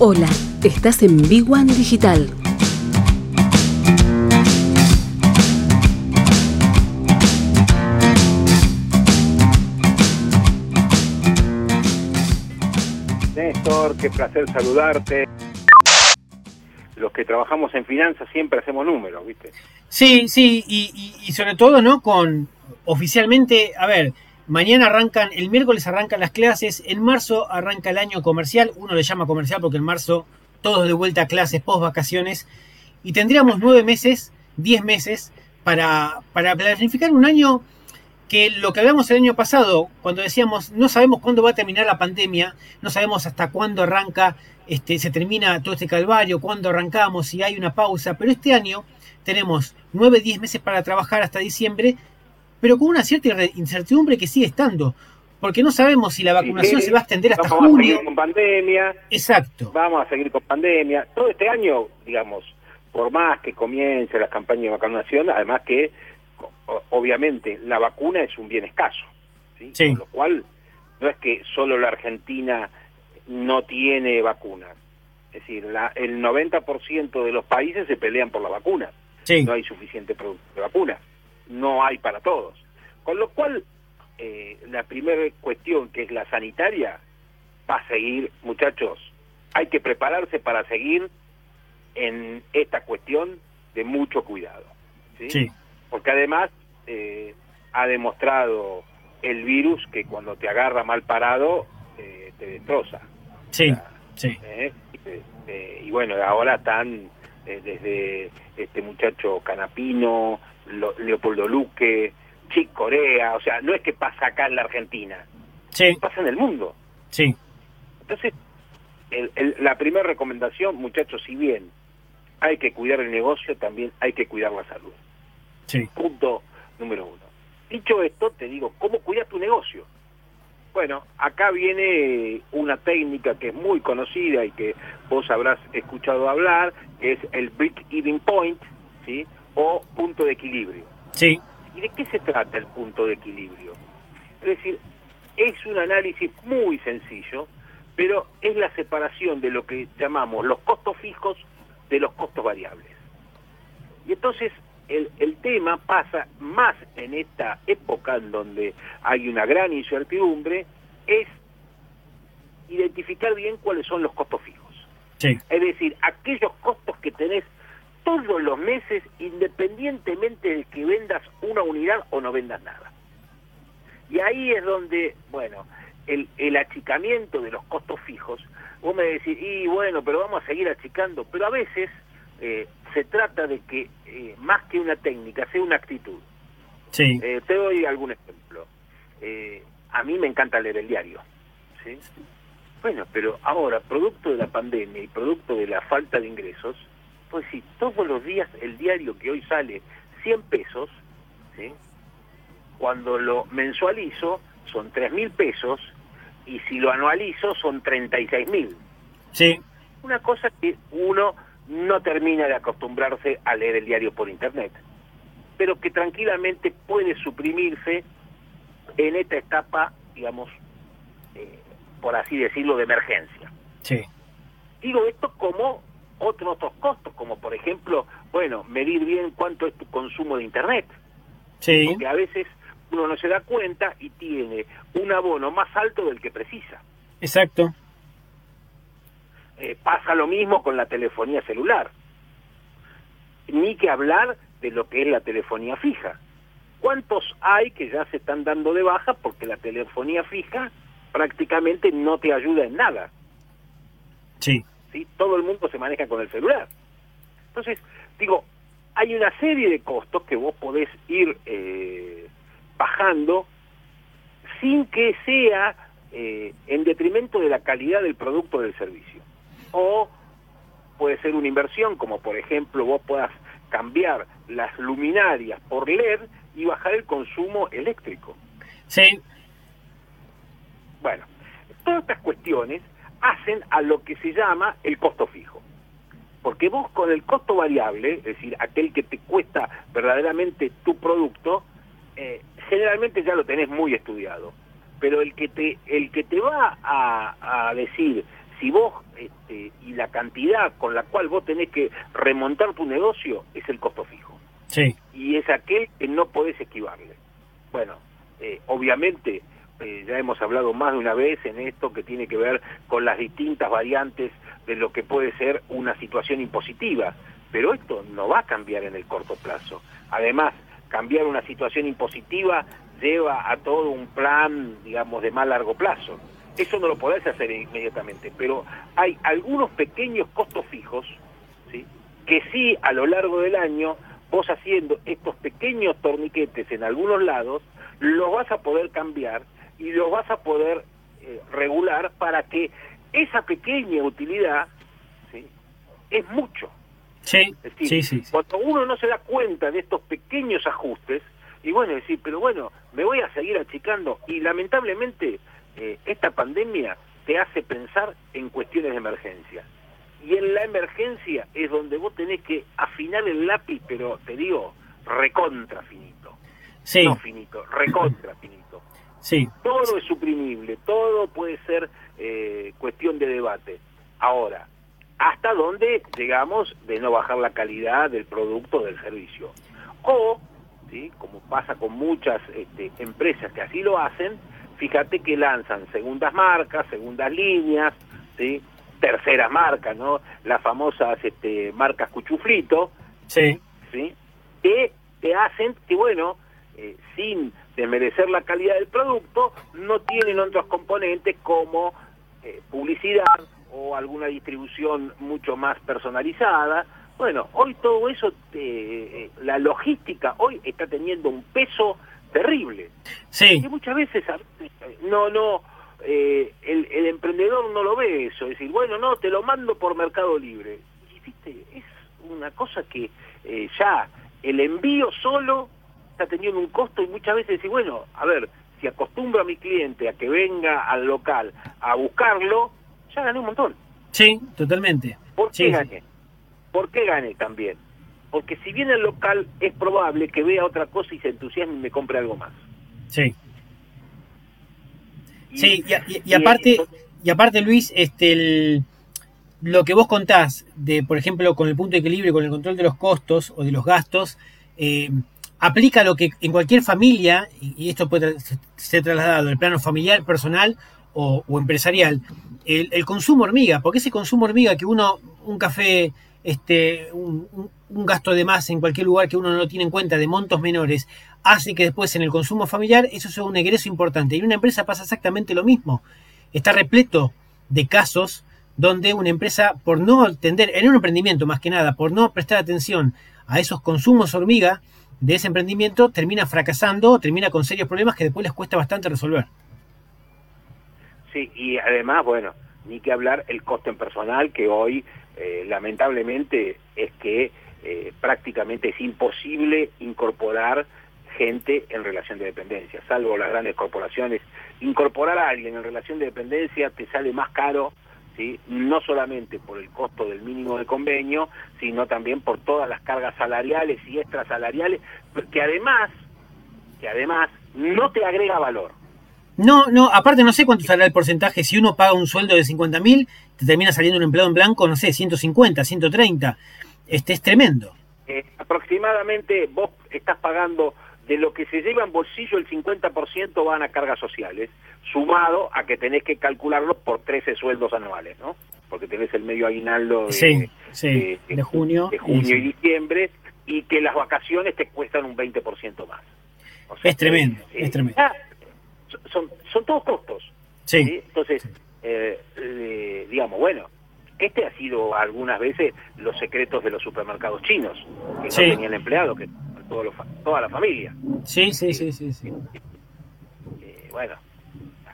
Hola, estás en Big One Digital. Néstor, qué placer saludarte. Los que trabajamos en finanzas siempre hacemos números, ¿viste? Sí, sí, y, y sobre todo, ¿no? Con oficialmente, a ver, Mañana arrancan, el miércoles arrancan las clases, en marzo arranca el año comercial, uno le llama comercial porque en marzo todos de vuelta a clases, post vacaciones, y tendríamos nueve meses, diez meses para, para planificar un año que lo que hablamos el año pasado, cuando decíamos no sabemos cuándo va a terminar la pandemia, no sabemos hasta cuándo arranca, este, se termina todo este calvario, cuándo arrancamos, si hay una pausa, pero este año tenemos nueve, diez meses para trabajar hasta diciembre pero con una cierta incertidumbre que sigue estando. Porque no sabemos si la vacunación se va a extender hasta vamos junio. A seguir con pandemia. Exacto. Vamos a seguir con pandemia. Todo este año, digamos, por más que comience las campañas de vacunación, además que, obviamente, la vacuna es un bien escaso. ¿sí? Con lo cual, no es que solo la Argentina no tiene vacunas. Es decir, la, el 90% de los países se pelean por la vacuna. No hay suficiente producto de vacuna no hay para todos. Con lo cual, eh, la primera cuestión, que es la sanitaria, va a seguir, muchachos, hay que prepararse para seguir en esta cuestión de mucho cuidado. ¿sí? Porque además eh, ha demostrado el virus que cuando te agarra mal parado, eh, te destroza. Sí, sí. y bueno, ahora están desde este muchacho Canapino, Leopoldo Luque, Chick Corea, o sea, no es que pasa acá en la Argentina, sí. pasa en el mundo. Sí. Entonces, la primera recomendación, muchachos, si bien hay que cuidar el negocio, también hay que cuidar la salud. Sí. Punto número uno. Dicho esto, te digo, ¿cómo cuidas tu negocio? Bueno, acá viene una técnica que es muy conocida y que vos habrás escuchado hablar, que es el break-even point, ¿sí? o punto de equilibrio. Sí. ¿Y de qué se trata el punto de equilibrio? Es decir, es un análisis muy sencillo, pero es la separación de lo que llamamos los costos fijos de los costos variables. Y entonces el, el tema pasa más en esta época en donde hay una gran incertidumbre, es identificar bien cuáles son los costos fijos. Sí. Es decir, aquellos costos que tenés todos los meses, independientemente de que vendas una unidad o no vendas nada. Y ahí es donde, bueno, el, el achicamiento de los costos fijos, vos me decís, y bueno, pero vamos a seguir achicando, pero a veces eh, se trata de que eh, más que una técnica, sea una actitud. Sí. Eh, te doy algún ejemplo. a mí me encanta leer el diario. ¿sí? Bueno, pero ahora, producto de la pandemia y producto de la falta de ingresos, pues si todos los días el diario que hoy sale 100 pesos, ¿sí? cuando lo mensualizo son 3 mil pesos y si lo anualizo son 36 mil. Sí. Una cosa que uno no termina de acostumbrarse a leer el diario por internet, pero que tranquilamente puede suprimirse en esta etapa, digamos, eh, por así decirlo, de emergencia. Sí. Digo esto como otros otros costos, como por ejemplo, bueno, medir bien cuánto es tu consumo de Internet. Sí. Porque a veces uno no se da cuenta y tiene un abono más alto del que precisa. Exacto. Eh, pasa lo mismo con la telefonía celular. Ni que hablar de lo que es la telefonía fija. ¿Cuántos hay que ya se están dando de baja porque la telefonía fija prácticamente no te ayuda en nada? Sí. ¿sí? Todo el mundo se maneja con el celular. Entonces, digo, hay una serie de costos que vos podés ir eh, bajando sin que sea eh, en detrimento de la calidad del producto o del servicio. O puede ser una inversión, como por ejemplo vos puedas cambiar las luminarias por LED y bajar el consumo eléctrico. Sí. Bueno, todas estas cuestiones hacen a lo que se llama el costo fijo. Porque vos con el costo variable, es decir, aquel que te cuesta verdaderamente tu producto, eh, generalmente ya lo tenés muy estudiado. Pero el que te, el que te va a, a decir si vos este, y la cantidad con la cual vos tenés que remontar tu negocio es el costo fijo. Sí. Y es aquel que no podés esquivarle. Bueno, eh, obviamente eh, ya hemos hablado más de una vez en esto que tiene que ver con las distintas variantes de lo que puede ser una situación impositiva, pero esto no va a cambiar en el corto plazo. Además, cambiar una situación impositiva lleva a todo un plan, digamos, de más largo plazo. Eso no lo podés hacer inmediatamente, pero hay algunos pequeños costos fijos, ¿sí? que sí a lo largo del año vos haciendo estos pequeños torniquetes en algunos lados, los vas a poder cambiar y los vas a poder eh, regular para que esa pequeña utilidad ¿sí? es mucho. Sí, sí, sí, Cuando uno no se da cuenta de estos pequeños ajustes, y bueno, decir, pero bueno, me voy a seguir achicando, y lamentablemente eh, esta pandemia te hace pensar en cuestiones de emergencia. Y en la emergencia es donde vos tenés que afinar el lápiz, pero te digo, recontra finito. Sí. No finito, recontra finito. Sí. Todo es suprimible, todo puede ser eh, cuestión de debate. Ahora, ¿hasta dónde llegamos de no bajar la calidad del producto del servicio? O, ¿sí? como pasa con muchas este, empresas que así lo hacen, fíjate que lanzan segundas marcas, segundas líneas, ¿sí? terceras marcas, ¿no? Las famosas este, marcas cuchuflito, sí. ¿sí? que te hacen que, bueno, eh, sin desmerecer la calidad del producto, no tienen otros componentes como eh, publicidad o alguna distribución mucho más personalizada. Bueno, hoy todo eso, eh, la logística hoy está teniendo un peso terrible. Sí. Y muchas veces no, no, el, el, emprendedor no lo ve eso, es decir, bueno, no, te lo mando por Mercado Libre. Y viste, es una cosa que ya el envío solo está teniendo un costo y muchas veces decís, bueno, a ver, si acostumbro a mi cliente a que venga al local a buscarlo, ya gané un montón. Sí, totalmente. ¿Por qué gané? ¿Por qué gané también? Porque si viene al local es probable que vea otra cosa y se entusiasme y me compre algo más. Sí. sí, y, aparte, y aparte Luis, este lo que vos contás de, por ejemplo, con el punto de equilibrio, con el control de los costos o de los gastos, eh, aplica lo que en cualquier familia, y esto puede ser trasladado al plano familiar, personal o, empresarial, el, consumo hormiga, porque ese consumo hormiga que uno, un café, este, un, gasto de más en cualquier lugar que uno no lo tiene en cuenta de montos menores, hace que después en el consumo familiar eso sea un egreso importante. Y en una empresa pasa exactamente lo mismo. Está repleto de casos donde una empresa, por no atender, en un emprendimiento más que nada, por no prestar atención a esos consumos hormiga, de ese emprendimiento termina fracasando, termina con serios problemas que después les cuesta bastante resolver. Sí, y además, bueno, ni que hablar el costo en personal, que hoy eh, lamentablemente es que eh, prácticamente es imposible incorporar gente en relación de dependencia, salvo las grandes corporaciones. Incorporar a alguien en relación de dependencia te sale más caro no solamente por el costo del mínimo de convenio, sino también por todas las cargas salariales y extrasalariales, que además, que además no te agrega valor. No, no, aparte no sé cuánto saldrá el porcentaje. Si uno paga un sueldo de 50 mil, te termina saliendo un empleado en blanco, no sé, 150, 130. Este es tremendo. Eh, aproximadamente vos estás pagando de lo que se lleva en bolsillo el 50% van a cargas sociales, sumado a que tenés que calcularlo por 13 sueldos anuales, ¿no? Porque tenés el medio aguinaldo de, de, junio, de junio y, diciembre y que las vacaciones te cuestan un 20% más. es tremendo, es tremendo. Son, son todos costos. Sí. Entonces, eh, eh, digamos, bueno, este ha sido algunas veces los secretos de los supermercados chinos, que no tenían empleados, que toda la familia. Sí, sí, sí, sí. sí. Eh, bueno,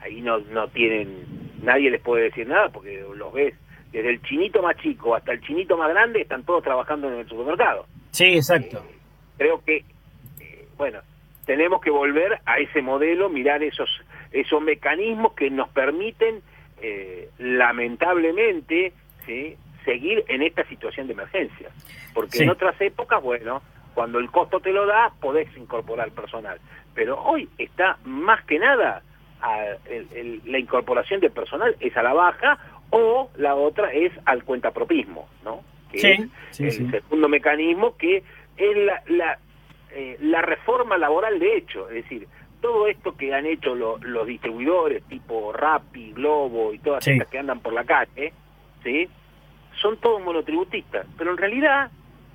ahí no, no tienen, nadie les puede decir nada porque los ves desde el chinito más chico hasta el chinito más grande, están todos trabajando en el supermercado. Sí, exacto. Eh, creo que, eh, bueno, tenemos que volver a ese modelo, mirar esos, esos mecanismos que nos permiten, lamentablemente, ¿sí? seguir en esta situación de emergencia. Porque en otras épocas, bueno, cuando el costo te lo da, podés incorporar personal. Pero hoy está más que nada la incorporación de personal es a la baja o la otra es al cuentapropismo, ¿no? Que es el segundo mecanismo que es la, la, eh, la reforma laboral de hecho, es decir, todo esto que han hecho los distribuidores tipo Rappi, Globo y todas estas que andan por la calle, ¿sí? son todos monotributistas, pero en realidad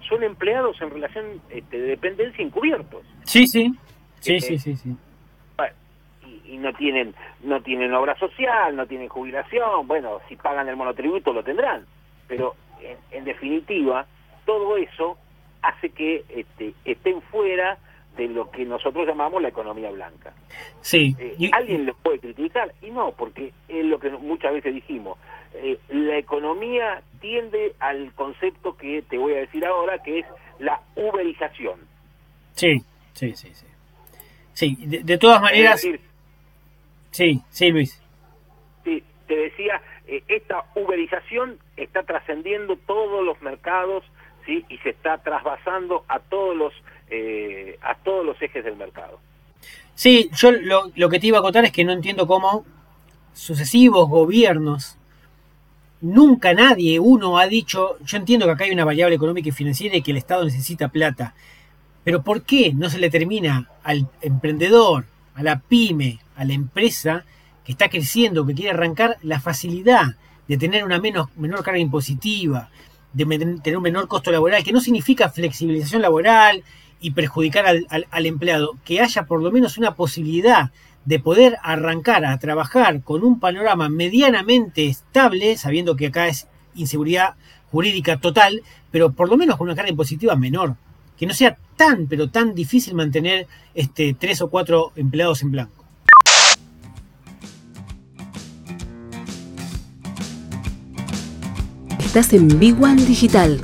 son empleados en relación este, de dependencia encubiertos. Sí, sí, sí, este, sí, sí, sí. y, no tienen no tienen obra social, no tienen jubilación, bueno, si pagan el monotributo lo tendrán, pero en, definitiva todo eso hace que este, estén fuera de lo que nosotros llamamos la economía blanca. Sí. Eh, alguien lo puede criticar y no, porque es lo que muchas veces dijimos. Eh, la economía tiende al concepto que te voy a decir ahora, que es la uberización. Sí, sí, sí, sí. Sí, de, todas maneras... sí, sí, Luis. Sí, te decía, eh, esta uberización está trascendiendo todos los mercados ¿sí? y se está trasvasando a todos los, eh, a todos los ejes del mercado. Sí, yo lo, lo que te iba a contar es que no entiendo cómo sucesivos gobiernos Nunca nadie, uno ha dicho, yo entiendo que acá hay una variable económica y financiera y que el Estado necesita plata, pero ¿por qué no se le termina al emprendedor, a la pyme, a la empresa que está creciendo, que quiere arrancar, la facilidad de tener una menos, menor carga impositiva, de tener un menor costo laboral, que no significa flexibilización laboral y perjudicar al, al empleado, que haya por lo menos una posibilidad de poder arrancar a trabajar con un panorama medianamente estable, sabiendo que acá es inseguridad jurídica total, pero por lo menos con una carga impositiva menor, que no sea tan, pero tan difícil mantener este, tres o cuatro empleados en blanco. Estás en Big One Digital.